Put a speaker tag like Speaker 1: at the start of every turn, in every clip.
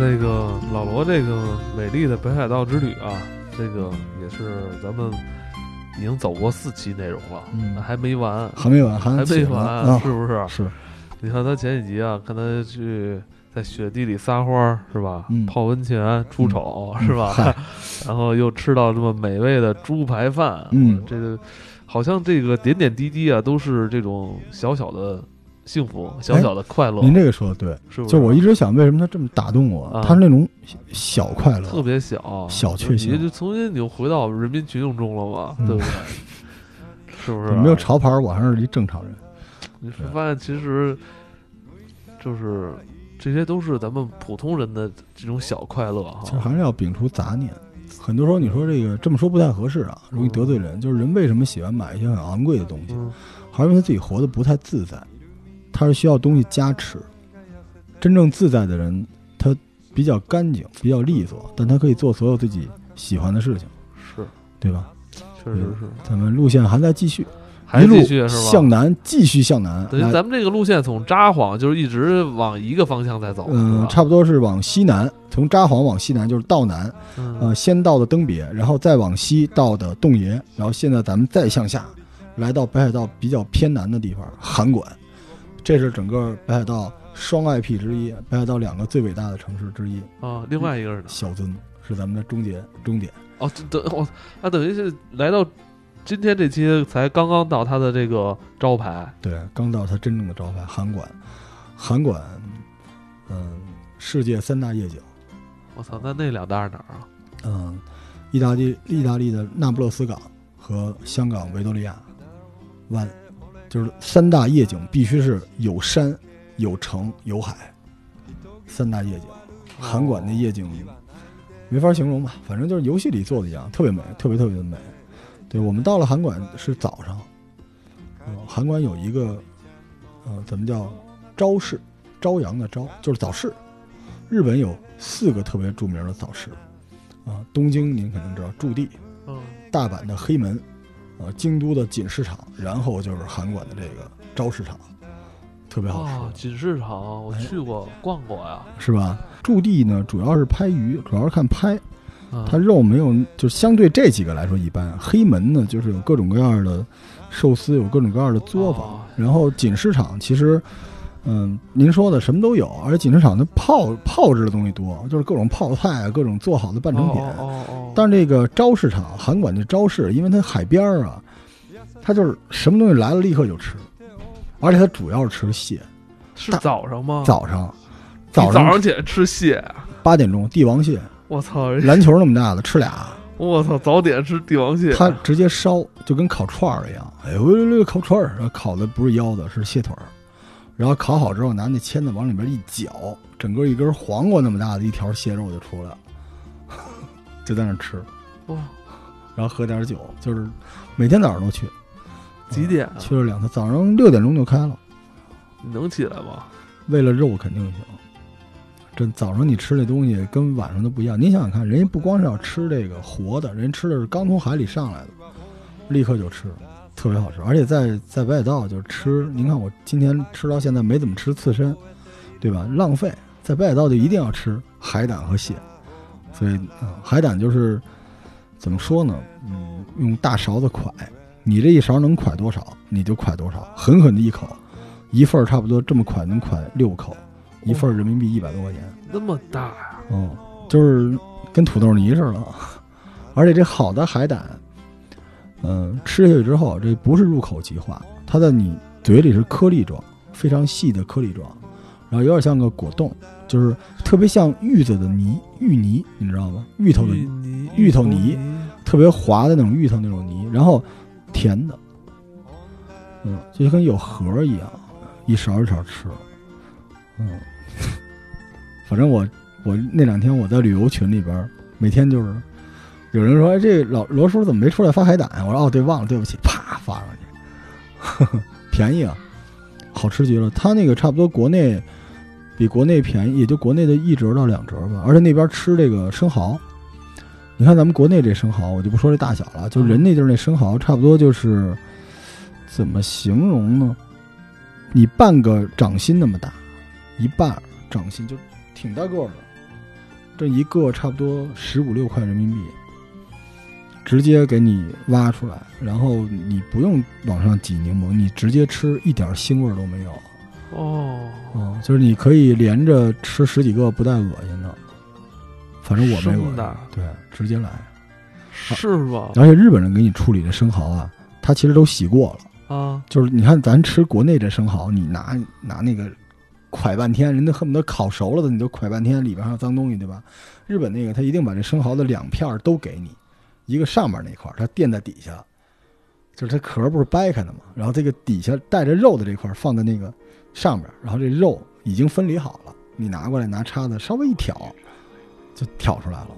Speaker 1: 这个老罗这个美丽的北海道之旅啊，这个也是咱们已经走过四期内容了，
Speaker 2: 嗯。
Speaker 1: 还没完，
Speaker 2: 还没完，还
Speaker 1: 还没完，
Speaker 2: 啊，
Speaker 1: 是不是？
Speaker 2: 是，
Speaker 1: 你看他前几集啊，看他去在雪地里撒欢儿是吧？
Speaker 2: 嗯。
Speaker 1: 泡温泉、出丑、是吧？
Speaker 2: 嗨。
Speaker 1: 然后又吃到这么美味的猪排饭，
Speaker 2: 嗯。
Speaker 1: 这个好像这个点点滴滴啊，都是这种小小的幸福、小小的快乐，
Speaker 2: 您这个说的对，
Speaker 1: 是不是？
Speaker 2: 就我一直想，为什么他这么打动我？
Speaker 1: 啊
Speaker 2: 他是那种小快乐，
Speaker 1: 特别小
Speaker 2: 小确幸
Speaker 1: 你就重新你就回到人民群众中了嘛，
Speaker 2: 嗯
Speaker 1: 对不对？是不是？
Speaker 2: 没有潮牌，我还是一正常人。
Speaker 1: 你发现其实就是这些都是咱们普通人的这种小快乐
Speaker 2: 其实。还是要摒除杂念。很多时候你说这个这么说不太合适啊，容易得罪人。就是人为什么喜欢买一些很昂贵的东西，
Speaker 1: 嗯，
Speaker 2: 还是因为他自己活得不太自在，他是需要东西加持。真正自在的人，他比较干净，比较利索，但他可以做所有自己喜欢的事情，
Speaker 1: 是，
Speaker 2: 对吧？
Speaker 1: 确实是，
Speaker 2: 咱们路线还在继续，
Speaker 1: 还继续是吧？
Speaker 2: 向南，继续向南。来
Speaker 1: 等于咱们这个路线从札幌就是一直往一个方向在走，
Speaker 2: 嗯，差不多是往西南，从札幌往西南就是道南，
Speaker 1: 嗯
Speaker 2: 呃，先到的登别，然后再往西到的洞爷，然后现在咱们再向下，来到北海道比较偏南的地方函馆，这是整个北海道双 IP 之一，北海道两个最伟大的城市之一。
Speaker 1: 啊，另外一个是哪？
Speaker 2: 小樽是咱们的终结终点，
Speaker 1: 哦，等我啊，等于是来到今天这期才刚刚到它的这个招牌，
Speaker 2: 对，刚到它真正的招牌函馆，函馆，嗯，世界三大夜景，
Speaker 1: 我操，那那两大是哪儿啊？
Speaker 2: 嗯，意大利意大利的那不勒斯港和香港维多利亚湾，就是三大夜景，必须是有山、有城、有海，三大夜景。韩馆的夜景没法形容吧，反正就是游戏里做的一样，特别美，特别特别的美。对我们到了韩馆是早上，呃，韩馆有一个呃，怎么叫朝市？朝阳的朝就是早市。日本有四个特别著名的早市，啊，东京您肯定知道驻地，
Speaker 1: 嗯，
Speaker 2: 大阪的黑门，啊，京都的锦市场，然后就是韩馆的这个昭市场，特别好吃。
Speaker 1: 哦，锦市场我
Speaker 2: 哎
Speaker 1: 去过逛过呀，
Speaker 2: 是吧？驻地呢，主要是拍鱼，主要是看拍，
Speaker 1: 啊
Speaker 2: 它肉没有，就相对这几个来说一般。黑门呢，就是有各种各样的寿司，有各种各样的作坊。
Speaker 1: 哦
Speaker 2: 然后锦市场其实，嗯，您说的什么都有，而且锦市场的泡泡制的东西多，就是各种泡菜啊，各种做好的半成品。
Speaker 1: 哦哦哦，
Speaker 2: 但是这个朝市场，韩馆的朝市，因为它海边儿啊，它就是什么东西来了立刻就吃，而且它主要是吃蟹。
Speaker 1: 是早上吗？
Speaker 2: 早上，
Speaker 1: 你
Speaker 2: 早
Speaker 1: 早上起来吃蟹啊，
Speaker 2: 八点钟，帝王蟹，
Speaker 1: 我操！
Speaker 2: 篮球那么大的吃俩，
Speaker 1: 我操！早点吃帝王蟹，
Speaker 2: 它直接烧，就跟烤串儿一样。哎呦呦呦，烤串儿，烤的不是腰子，是蟹腿儿。然后烤好之后，拿那签子往里边一搅，整个一根黄瓜那么大的一条蟹肉就出来了，就在那吃，
Speaker 1: 哇，
Speaker 2: 然后喝点酒，就是每天早上都去。
Speaker 1: 几点啊？
Speaker 2: 去了两次，早上六点钟就开了。
Speaker 1: 你能起来吗？
Speaker 2: 为了肉肯定行。这早上你吃这东西跟晚上都不一样。你想想看，人家不光是要吃这个活的，人家吃的是刚从海里上来的，立刻就吃，特别好吃。而且在在北海道就是吃，您看我今天吃到现在没怎么吃刺身，对吧？浪费。在北海道就一定要吃海胆和蟹，所以啊、海胆就是怎么说呢？嗯，用大勺子蒯，你这一勺能蒯多少，你就蒯多少，狠狠的一口，一份儿差不多这么蒯能蒯六口，一份儿人民币一百多块钱。
Speaker 1: 那么大呀！
Speaker 2: 嗯，就是跟土豆泥似的。而且这好的海胆，嗯、吃下去之后，这不是入口即化，它在你嘴里是颗粒状，非常细的颗粒状，然后有点像个果冻，就是特别像芋子的泥，芋泥，你知道吗？芋头的
Speaker 1: 芋，
Speaker 2: 芋头泥特别滑的那种芋头那种泥，然后甜的，嗯，就跟有核儿一样，一勺一勺吃，嗯，反正我我那两天我在旅游群里边儿，每天就是有人说，哎，这老罗叔怎么没出来发海胆啊？我说哦，对，忘了，对不起，啪发上去，呵 呵便宜啊，好吃极了。他那个差不多国内比国内便宜，也就国内的一折到两折吧，而且那边吃这个生蚝。你看咱们国内这生蚝，我就不说这大小了，就人那地儿那生蚝，差不多就是怎么形容呢？你半个掌心那么大，一半掌心就挺大个的，这一个差不多十五六块人民币，直接给你挖出来，然后你不用往上挤柠檬，你直接吃，一点腥味儿都没有。
Speaker 1: 哦，
Speaker 2: 嗯，就是你可以连着吃十几个不带恶心的，反正我没恶心
Speaker 1: 生的，
Speaker 2: 对，直接来。
Speaker 1: 是吧？
Speaker 2: 而且日本人给你处理的生蚝啊，他其实都洗过了。
Speaker 1: 啊，
Speaker 2: 就是你看咱吃国内这生蚝，你拿拿那个蒯半天，人家恨不得烤熟了的，你都蒯半天，里边还有脏东西，对吧？日本那个他一定把这生蚝的两片都给你，一个上面那块儿，它垫在底下，就是它壳不是掰开的嘛，然后这个底下带着肉的这块放在那个上面，然后这肉已经分离好了，你拿过来拿叉子稍微一挑，就挑出来了。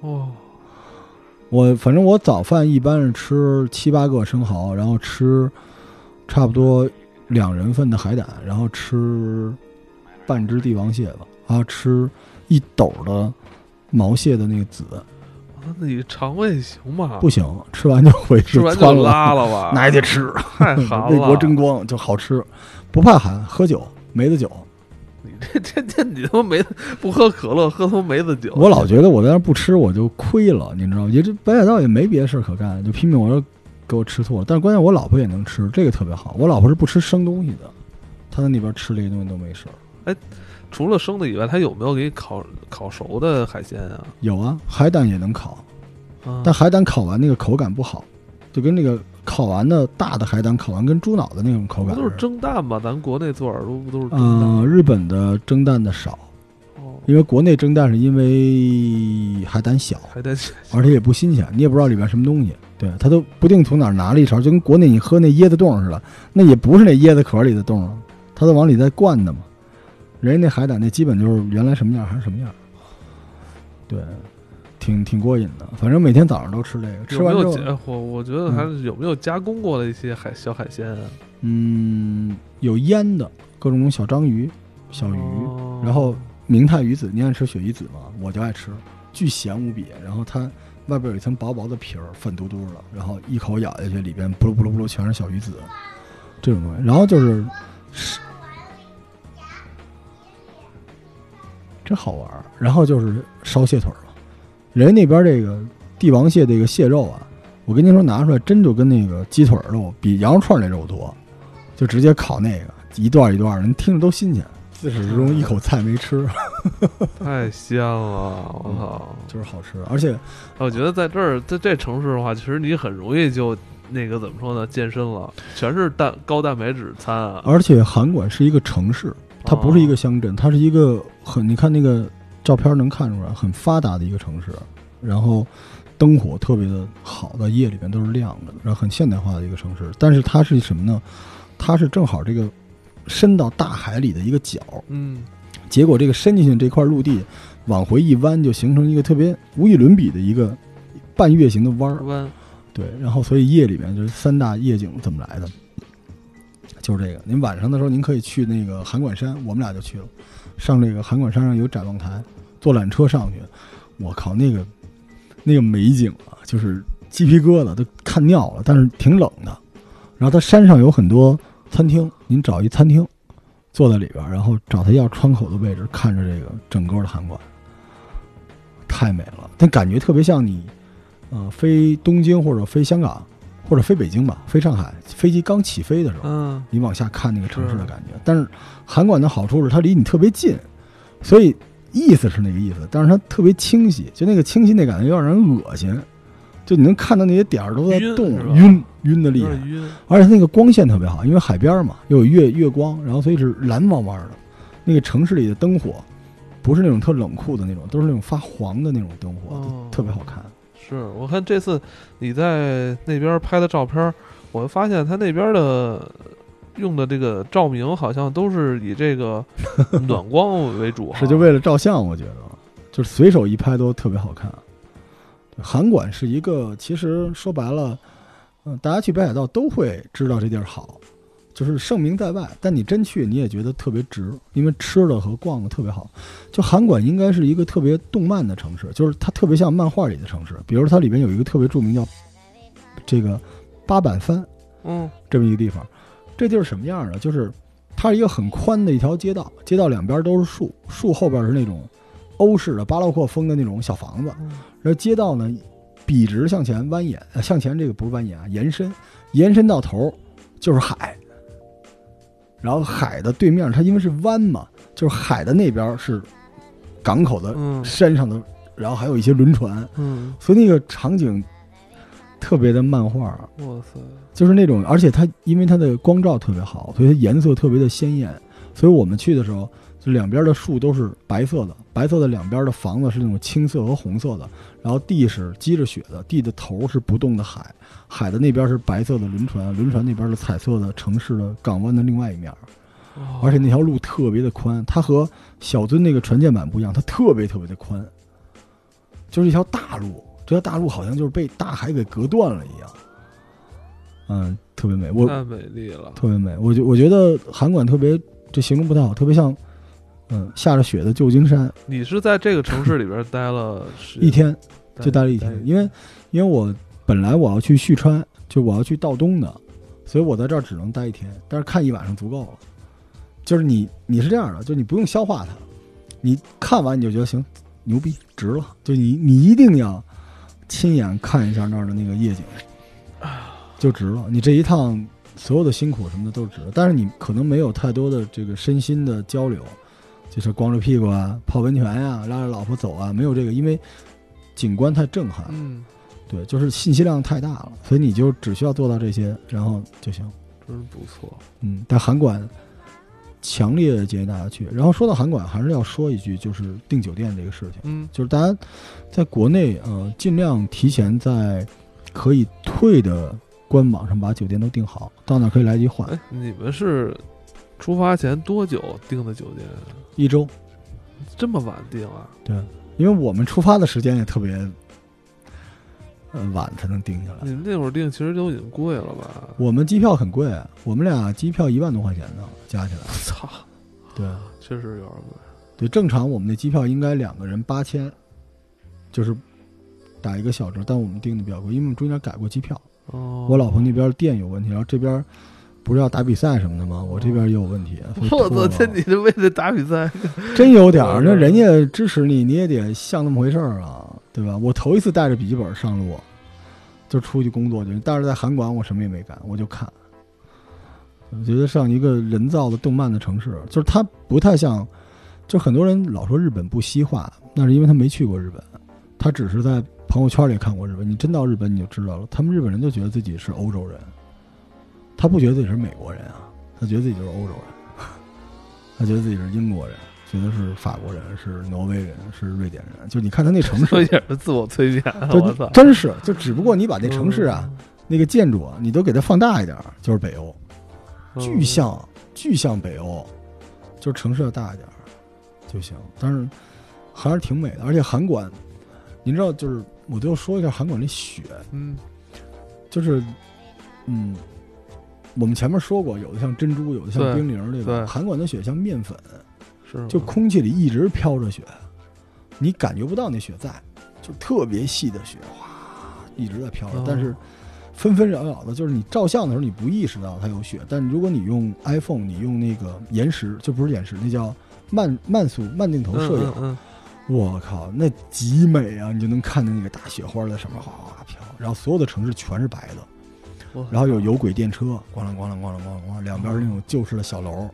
Speaker 1: 哦，
Speaker 2: 我反正我早饭一般是吃七八个生蚝，然后吃差不多两人份的海胆，然后吃半只帝王蟹吧，然后吃一斗的毛蟹的那个籽，
Speaker 1: 那你肠胃行吗？
Speaker 2: 不行，吃完就回去
Speaker 1: 吃完就拉了吧？
Speaker 2: 那也得吃，
Speaker 1: 太寒了，
Speaker 2: 为国争光就好吃，不怕寒，喝酒梅子酒。
Speaker 1: 你这天天你他妈梅子不喝可乐，喝他妈梅子酒，
Speaker 2: 我老觉得我在那不吃我就亏了，你知道吗？也这北海道也没别的事儿可干，就拼命我说给我吃吐了。但是关键我老婆也能吃，这个特别好。我老婆是不吃生东西的，她在那边吃这些东西都没事儿。
Speaker 1: 除了生的以外，它有没有给烤烤熟的海鲜啊？
Speaker 2: 有啊，海胆也能烤，
Speaker 1: 啊
Speaker 2: 但海胆烤完那个口感不好，就跟那个烤完的大的海胆烤完跟猪脑的那种口感
Speaker 1: 不都是。蒸蛋吗？咱国内做耳朵不都是蒸
Speaker 2: 嗯、
Speaker 1: 蛋？
Speaker 2: 日本的蒸蛋的少，
Speaker 1: 哦，
Speaker 2: 因为国内蒸蛋是因为海胆小，
Speaker 1: 海胆小
Speaker 2: 而且也不新鲜，你也不知道里边什么东西，对，他都不定从哪儿拿了一勺，就跟国内你喝那椰子冻似的，那也不是那椰子壳里的冻，他都往里再灌的嘛。人家那海胆那基本就是原来什么样还是什么样，对，挺挺过瘾的。反正每天早上都吃这个，吃完之后？
Speaker 1: 我我觉得还是有没有加工过的一些海小海鲜啊？
Speaker 2: 嗯，有腌的各种小章鱼、小鱼，
Speaker 1: 哦
Speaker 2: 然后明太鱼子，你爱吃鳕鱼子吗？我就爱吃，巨咸无比。然后它外边有一层薄薄的皮儿，粉嘟嘟的，然后一口咬下去，里边咕噜咕噜咕噜全是小鱼子，这种东西。然后就是，真好玩儿。然后就是烧蟹腿儿了，人家那边这个帝王蟹这个蟹肉啊，我跟您说拿出来真就跟那个鸡腿肉比羊肉串那肉多，就直接烤那个一段一段的，人听着都新鲜。自始至终一口菜没吃，
Speaker 1: 太香了！我操！
Speaker 2: 就是好吃，而且
Speaker 1: 我觉得在这儿，在这城市的话，其实你很容易就那个怎么说呢，健身了，全是蛋高蛋白质餐啊。
Speaker 2: 而且韩馆是一个城市，它不是一个乡镇，它是一个很你看那个照片能看出来很发达的一个城市，然后灯火特别的好，在夜里边都是亮的，然后很现代化的一个城市。但是它是什么呢？它是正好这个伸到大海里的一个角，
Speaker 1: 嗯，
Speaker 2: 结果这个伸进去这块陆地往回一弯，就形成一个特别无与伦比的一个半月形的弯儿。
Speaker 1: 弯
Speaker 2: 对，然后所以夜里面就是三大夜景怎么来的，就是这个。您晚上的时候您可以去那个函馆山，我们俩就去了，上这个函馆山上有展望台，坐缆车上去，我靠，那个那个美景啊，就是鸡皮疙瘩都看尿了，但是挺冷的。然后它山上有很多餐厅，您找一餐厅，坐在里边，然后找他要窗口的位置，看着这个整个的函馆，太美了。但感觉特别像你，呃，飞东京或者飞香港，或者飞北京吧，飞上海，飞机刚起飞的时候，
Speaker 1: 嗯，
Speaker 2: 你往下看那个城市的感觉。但是函馆的好处是它离你特别近，所以意思是那个意思，但是它特别清晰，就那个清晰那感觉有点让人恶心，就你能看到那些点儿都在动，
Speaker 1: 晕
Speaker 2: 晕晕的厉害。而且它那个光线特别好，因为海边儿嘛，又有月月光，然后所以是蓝汪汪的。那个城市里的灯火，不是那种特冷酷的那种，都是那种发黄的那种灯火，
Speaker 1: 哦
Speaker 2: 特别好看。
Speaker 1: 是我看这次你在那边拍的照片，我发现他那边的用的这个照明好像都是以这个 暖光为主，
Speaker 2: 是就为了照相，我觉得就是随手一拍都特别好看。韩馆是一个，其实说白了，嗯、大家去北海道都会知道这地儿好，就是盛名在外。但你真去，你也觉得特别值，因为吃的和逛的特别好。就函馆应该是一个特别动漫的城市，就是它特别像漫画里的城市。比如它里边有一个特别著名叫这个八坂藩，
Speaker 1: 嗯
Speaker 2: 这么一个地方。这地儿什么样呢？就是它是一个很宽的一条街道，街道两边都是树，树后边是那种欧式的巴洛克风的那种小房子，然后街道呢笔直向前蜿蜒，呃向前这个不是蜿蜒啊，延伸，延伸到头就是海。然后海的对面，它因为是湾嘛，就是海的那边是港口的
Speaker 1: 嗯。
Speaker 2: 山上的，然后还有一些轮船，
Speaker 1: 嗯，
Speaker 2: 所以那个场景特别的漫画，
Speaker 1: 哇塞，
Speaker 2: 就是那种，而且它因为它的光照特别好，所以它颜色特别的鲜艳。所以我们去的时候，就两边的树都是白色的，白色的两边的房子是那种青色和红色的，然后地是积着雪的，地的头是不动的海，海的那边是白色的轮船，轮船那边是彩色的城市的港湾的另外一面。而且那条路特别的宽，它和小樽那个船舰版不一样，它特别特别的宽，就是一条大路。这条大路好像就是被大海给隔断了一样，嗯，特别美。我
Speaker 1: 太美丽了，
Speaker 2: 特别美，我觉我觉得韩馆特别，这形容不太好，特别像，嗯，下着雪的旧金山。
Speaker 1: 你是在这个城市里边待了十
Speaker 2: 一天就待了一天，因为因为我本来我要去旭川，就我要去道东的，所以我在这儿只能待一天，但是看一晚上足够了。就是你你是这样的，就你不用消化它，你看完你就觉得行，牛逼，值了。就你你一定要亲眼看一下那儿的那个夜景，就值了。你这一趟所有的辛苦什么的都值了，但是你可能没有太多的这个身心的交流，就是光着屁股啊，泡温泉呀、拉着老婆走啊，没有这个，因为景观太震撼，
Speaker 1: 嗯，
Speaker 2: 对，就是信息量太大了，所以你就只需要做到这些，然后就行。
Speaker 1: 真不错，
Speaker 2: 嗯，但韩馆强烈建议大家去。然后说到韩馆，还是要说一句，就是订酒店这个事情，
Speaker 1: 嗯
Speaker 2: 就是大家在国内呃尽量提前在可以退的官网上把酒店都订好，到那儿可以来得及换
Speaker 1: 哎，你们是出发前多久订的酒店？
Speaker 2: 一周。
Speaker 1: 这么晚订啊？
Speaker 2: 对，因为我们出发的时间也特别。呃，晚才能定下来。
Speaker 1: 你们那会儿订其实都已经贵了吧？
Speaker 2: 我们机票很贵，我们俩机票一万多块钱呢，加起来。
Speaker 1: 操，
Speaker 2: 对
Speaker 1: 确实有点贵。
Speaker 2: 对，正常我们的机票应该两个人八千，就是打一个小折，但我们订的比较贵，因为我们中间改过机票。
Speaker 1: 哦，
Speaker 2: 我老婆那边店有问题，然后这边不是要打比赛什么的吗？我这边也有问题。
Speaker 1: 我
Speaker 2: 拖
Speaker 1: 操！这你是为了打比赛，
Speaker 2: 真有点儿，那人家支持你，你也得像那么回事儿啊，对吧？我头一次带着笔记本上路，就出去工作去，但是在韩馆我什么也没干，我就看。我觉得像一个人造的动漫的城市，就是它不太像，就很多人老说日本不西化，那是因为他没去过日本，他只是在朋友圈里看过日本。你真到日本你就知道了，他们日本人就觉得自己是欧洲人，他不觉得自己是美国人啊，他觉得自己就是欧洲人，他觉得自己是英国人，觉得是法国人，是挪威人，是瑞典人。就你看他那城市，
Speaker 1: 自我催眠。
Speaker 2: 就
Speaker 1: 我操，
Speaker 2: 真是就只不过你把那城市啊，
Speaker 1: 嗯
Speaker 2: 那个建筑啊，你都给它放大一点，就是北欧。
Speaker 1: 嗯
Speaker 2: 巨像巨像北欧，就是城市要大一点就行。但是还是挺美的，而且韩馆，您知道，就是我都要说一下韩馆那雪，
Speaker 1: 嗯
Speaker 2: 就是嗯，我们前面说过，有的像珍珠，有的像冰凌，对吧？
Speaker 1: 对
Speaker 2: 韩馆的雪像面粉，
Speaker 1: 是
Speaker 2: 就空气里一直飘着雪，你感觉不到那雪在，就特别细的雪，哗，一直在飘着，
Speaker 1: 哦
Speaker 2: 但是纷纷扰扰的，就是你照相的时候你不意识到它有雪，但如果你用 iPhone，你用那个延时，就不是延时，那叫慢慢速慢镜头摄影，
Speaker 1: 嗯
Speaker 2: 我靠，那极美啊！你就能看见那个大雪花在上面哗哗哗飘，然后所有的城市全是白的，
Speaker 1: 嗯，
Speaker 2: 然后有有轨电车，咣啷咣啷咣啷咣啷咣，两边那种旧式的小楼，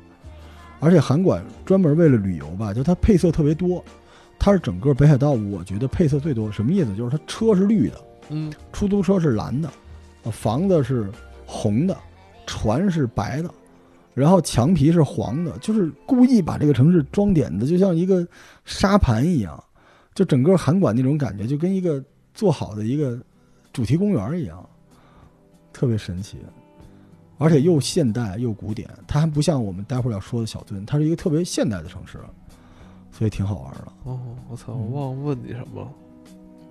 Speaker 2: 而且韩馆专门为了旅游吧，就它配色特别多，它是整个北海道我觉得配色最多。什么意思？就是它车是绿的，
Speaker 1: 嗯
Speaker 2: 出租车是蓝的，呃房子是红的，船是白的，然后墙皮是黄的，就是故意把这个城市装点的就像一个沙盘一样，就整个韩馆那种感觉，就跟一个做好的一个主题公园一样，特别神奇，而且又现代又古典，它还不像我们待会儿要说的小樽，它是一个特别现代的城市，所以挺好玩的。
Speaker 1: 哦，我操，
Speaker 2: 嗯
Speaker 1: 我忘了问你什么了。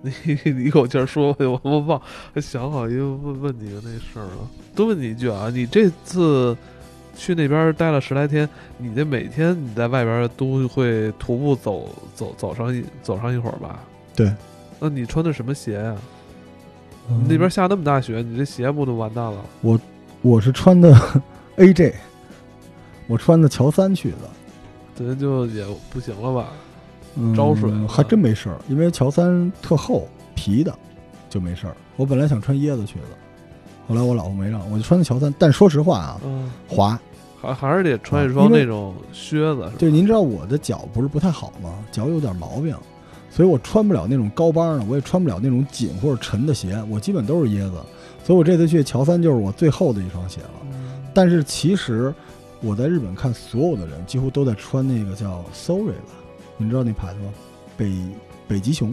Speaker 1: 你你一口气儿说，我我忘，还想好一个问问你的那事儿了。多问你一句啊，你这次去那边待了十来天，你这每天你在外边都会徒步走走走上一走上一会儿吧？
Speaker 2: 对。
Speaker 1: 那你穿的什么鞋呀、
Speaker 2: 嗯
Speaker 1: 那边下那么大雪，你这鞋不都完蛋了？
Speaker 2: 我我是穿的 AJ，我穿的乔三去的。
Speaker 1: 这就也不行了吧？
Speaker 2: 嗯
Speaker 1: 招水吗
Speaker 2: 还真没事儿，因为乔三特厚皮的，就没事儿。我本来想穿椰子去的，后来我老婆没让，我就穿的乔三。但说实话啊，
Speaker 1: 嗯，
Speaker 2: 滑。
Speaker 1: 还还是得穿一双那种靴子，是吧
Speaker 2: 对，您知道我的脚不是不太好吗？脚有点毛病，所以我穿不了那种高帮的，我也穿不了那种紧或者沉的鞋，我基本都是椰子。所以我这次去乔三就是我最后的一双鞋了。
Speaker 1: 嗯
Speaker 2: 但是其实我在日本看所有的人几乎都在穿那个叫 Sorry 吧，你知道那牌子吗？北北极熊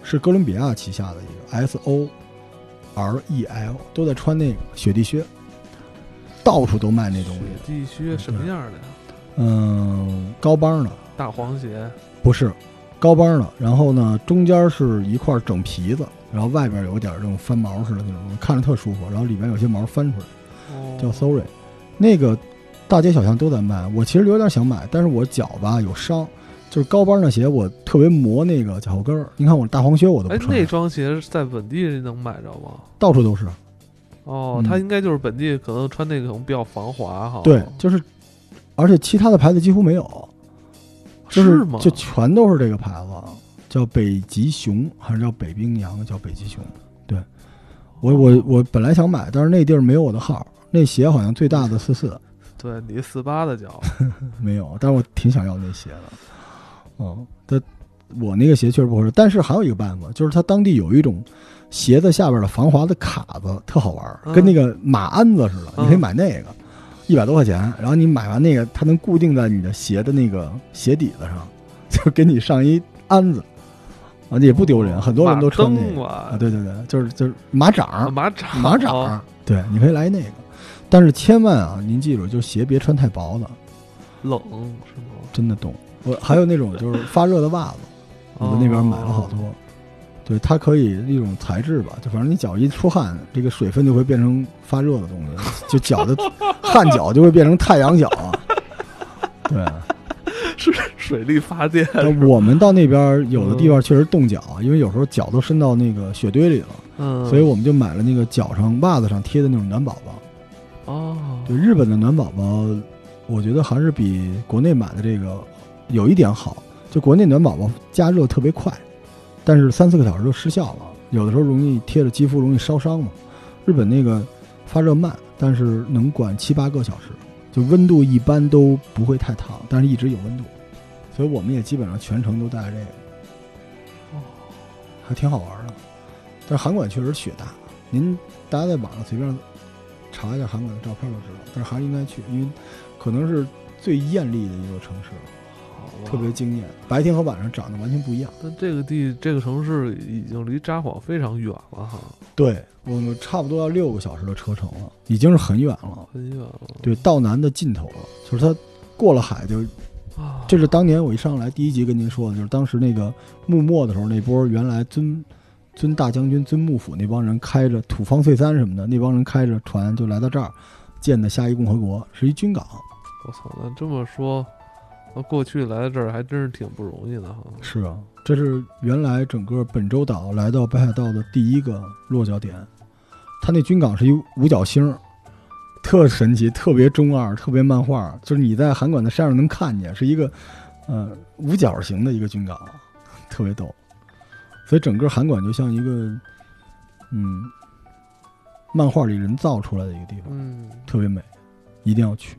Speaker 2: 是哥伦比亚旗下的一个 S O R E L，都在穿那个雪地靴，到处都卖那东西。
Speaker 1: 雪地靴什么样的呀？
Speaker 2: 嗯，高帮的
Speaker 1: 大黄鞋，
Speaker 2: 不是高帮的，然后呢中间是一块整皮子，然后外边有点这种翻毛似的那种看着特舒服，然后里边有些毛翻出来。
Speaker 1: 哦
Speaker 2: 叫 Sorry，那个大街小巷都在卖。我其实有点想买，但是我脚吧有伤，就是高帮的鞋我特别磨那个脚后跟儿。你看我大黄靴我都
Speaker 1: 哎
Speaker 2: 不，穿，
Speaker 1: 那双鞋是在本地能买着吗？
Speaker 2: 到处都是。
Speaker 1: 哦，
Speaker 2: 嗯
Speaker 1: 他应该就是本地可能穿那个可能比较防滑哈。
Speaker 2: 对，就是，而且其他的牌子几乎没有，就是
Speaker 1: 吗？
Speaker 2: 就全都是这个牌子，叫北极熊还是叫北冰洋？叫北极熊。对，我我我本来想买，但是那地儿没有我的号。那鞋好像最大的四四，
Speaker 1: 对你四八的脚，
Speaker 2: 没有，但是我挺想要那鞋的。嗯，它我那个鞋确实不合适，但是还有一个办法，就是它当地有一种鞋子下边的防滑的卡子，特好玩跟那个马鞍子似的，
Speaker 1: 嗯
Speaker 2: 你可以买那个，一百多块钱，然后你买完那个，它能固定在你的鞋的那个鞋底子上，就给你上一鞍子，啊，也不丢人，很多人都穿那个啊，对对对，就是就是马掌
Speaker 1: 马掌
Speaker 2: 马掌，对，你可以来那个。但是千万啊，您记住，就鞋别穿太薄了，
Speaker 1: 冷是吗？
Speaker 2: 真的冻。我还有那种就是发热的袜子，我在那边买了好多。对，它可以一种材质吧，就反正你脚一出汗，这个水分就会变成发热的东西，就脚的 汗脚就会变成太阳脚。对，
Speaker 1: 是水力发电，
Speaker 2: 我们到那边有的地方确实冻脚，因为有时候脚都伸到那个雪堆里了，
Speaker 1: 嗯，
Speaker 2: 所以我们就买了那个脚上袜子上贴的那种暖宝宝。
Speaker 1: 哦，
Speaker 2: 对，日本的暖宝宝，我觉得还是比国内买的这个有一点好，就国内暖宝宝加热特别快，但是三四个小时就失效了，有的时候容易贴着肌肤容易烧伤嘛。日本那个发热慢，但是能管七八个小时，就温度一般都不会太烫，但是一直有温度，所以我们也基本上全程都带这个，
Speaker 1: 哦
Speaker 2: 还挺好玩的。但是韩馆确实雪大，您大家在网上随便查一下韩馆的照片就知道，但是还是应该去，因为可能是最艳丽的一座城市，
Speaker 1: 好吧
Speaker 2: 特别惊艳，白天和晚上长得完全不一样。
Speaker 1: 但这个地这个城市已经离札幌非常远了哈，
Speaker 2: 对我们差不多要六个小时的车程了，已经是很远了。
Speaker 1: 很远了。
Speaker 2: 对，到南的尽头了，就是它过了海就，
Speaker 1: 啊，
Speaker 2: 这是当年我一上来第一集跟您说的，就是当时那个幕末的时候，那波原来尊尊大将军、尊幕府那帮人开着土方岁三什么的，那帮人开着船就来到这儿，建的夏夷共和国，是一军港。
Speaker 1: 我操，那这么说，那过去来到这儿还真是挺不容易的哈。
Speaker 2: 是啊，这是原来整个本州岛来到北海道的第一个落脚点。它那军港是一五角星，特神奇，特别中二，特别漫画。就是你在函馆的山上能看见，是一个呃五角形的一个军港，特别逗。所以整个函馆就像一个嗯漫画里人造出来的一个地方，
Speaker 1: 嗯，
Speaker 2: 特别美，一定要去。